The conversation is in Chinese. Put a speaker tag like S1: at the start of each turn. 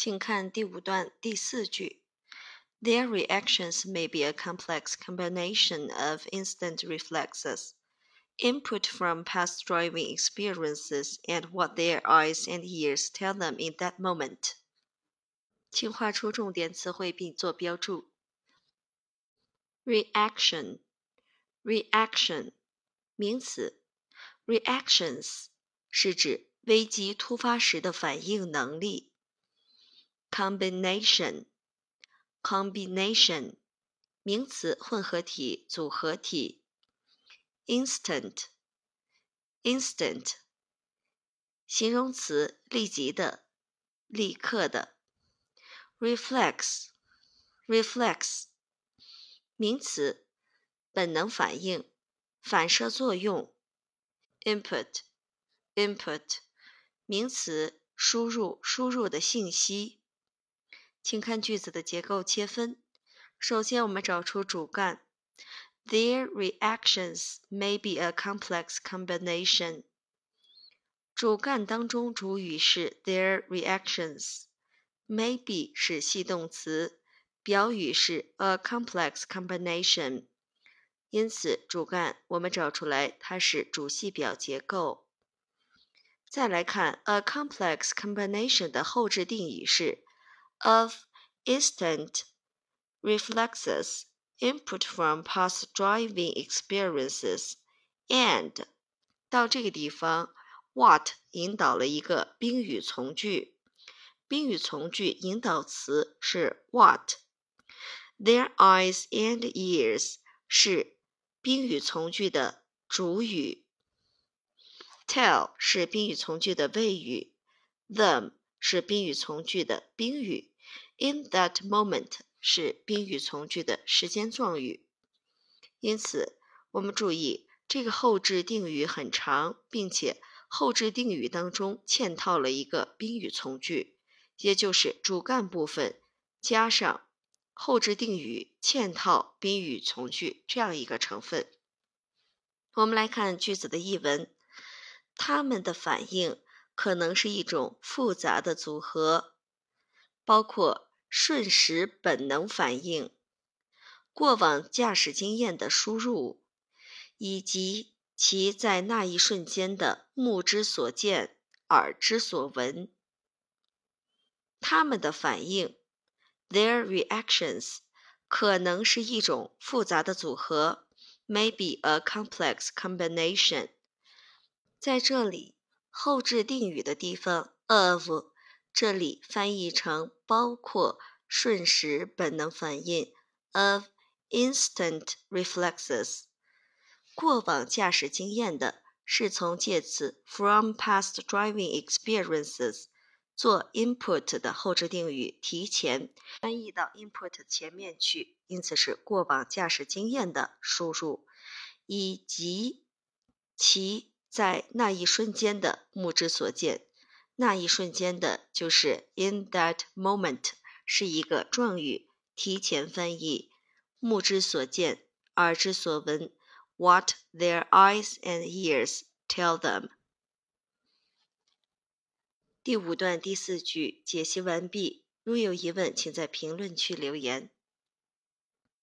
S1: 请看第五段第四句。Their reactions may be a complex combination of instant reflexes, input from past driving experiences, and what their eyes and ears tell them in that moment. 请画出重点词汇并做标注。Reaction, reaction，名词。Reactions 是指危机突发时的反应能力。 Combination combination 名词混合体、组合体；instant instant 形容词立即的、立刻的；reflex reflex 名词本能反应、反射作用；input input 名词输入、输入的信息。请看句子的结构切分。首先，我们找出主干。Their reactions may be a complex combination。主干当中主语是 their reactions，may be 是系动词，表语是 a complex combination。因此，主干我们找出来，它是主系表结构。再来看 a complex combination 的后置定语是。of instant reflexes, input from past driving experiences, and 到这个地方，what 引导了一个宾语从句，宾语从句引导词是 what。Their eyes and ears 是宾语从句的主语，tell 是宾语从句的谓语，them 是宾语从句的宾语。 In that moment 是宾语从句的时间状语，因此我们注意这个后置定语很长，并且后置定语当中嵌套了一个宾语从句，也就是主干部分加上后置定语嵌套宾语从句这样一个成分。我们来看句子的译文，他们的反应可能是一种复杂的组合，包括。瞬时本能反应、过往驾驶经验的输入，以及其在那一瞬间的目之所见、耳之所闻，他们的反应 （their reactions） 可能是一种复杂的组合 （maybe a complex combination）。在这里，后置定语的地方 of。这里翻译成包括瞬时本能反应 of instant reflexes，过往驾驶经验的，是从介词 from past driving experiences 做 input 的后置定语提前翻译到 input 前面去，因此是过往驾驶经验的输入，以及其在那一瞬间的目之所见。那一瞬间的，就是 in that moment，是一个状语，提前翻译，目之所见，耳之所闻，what their eyes and ears tell them。第五段第四句解析完毕。如有疑问，请在评论区留言。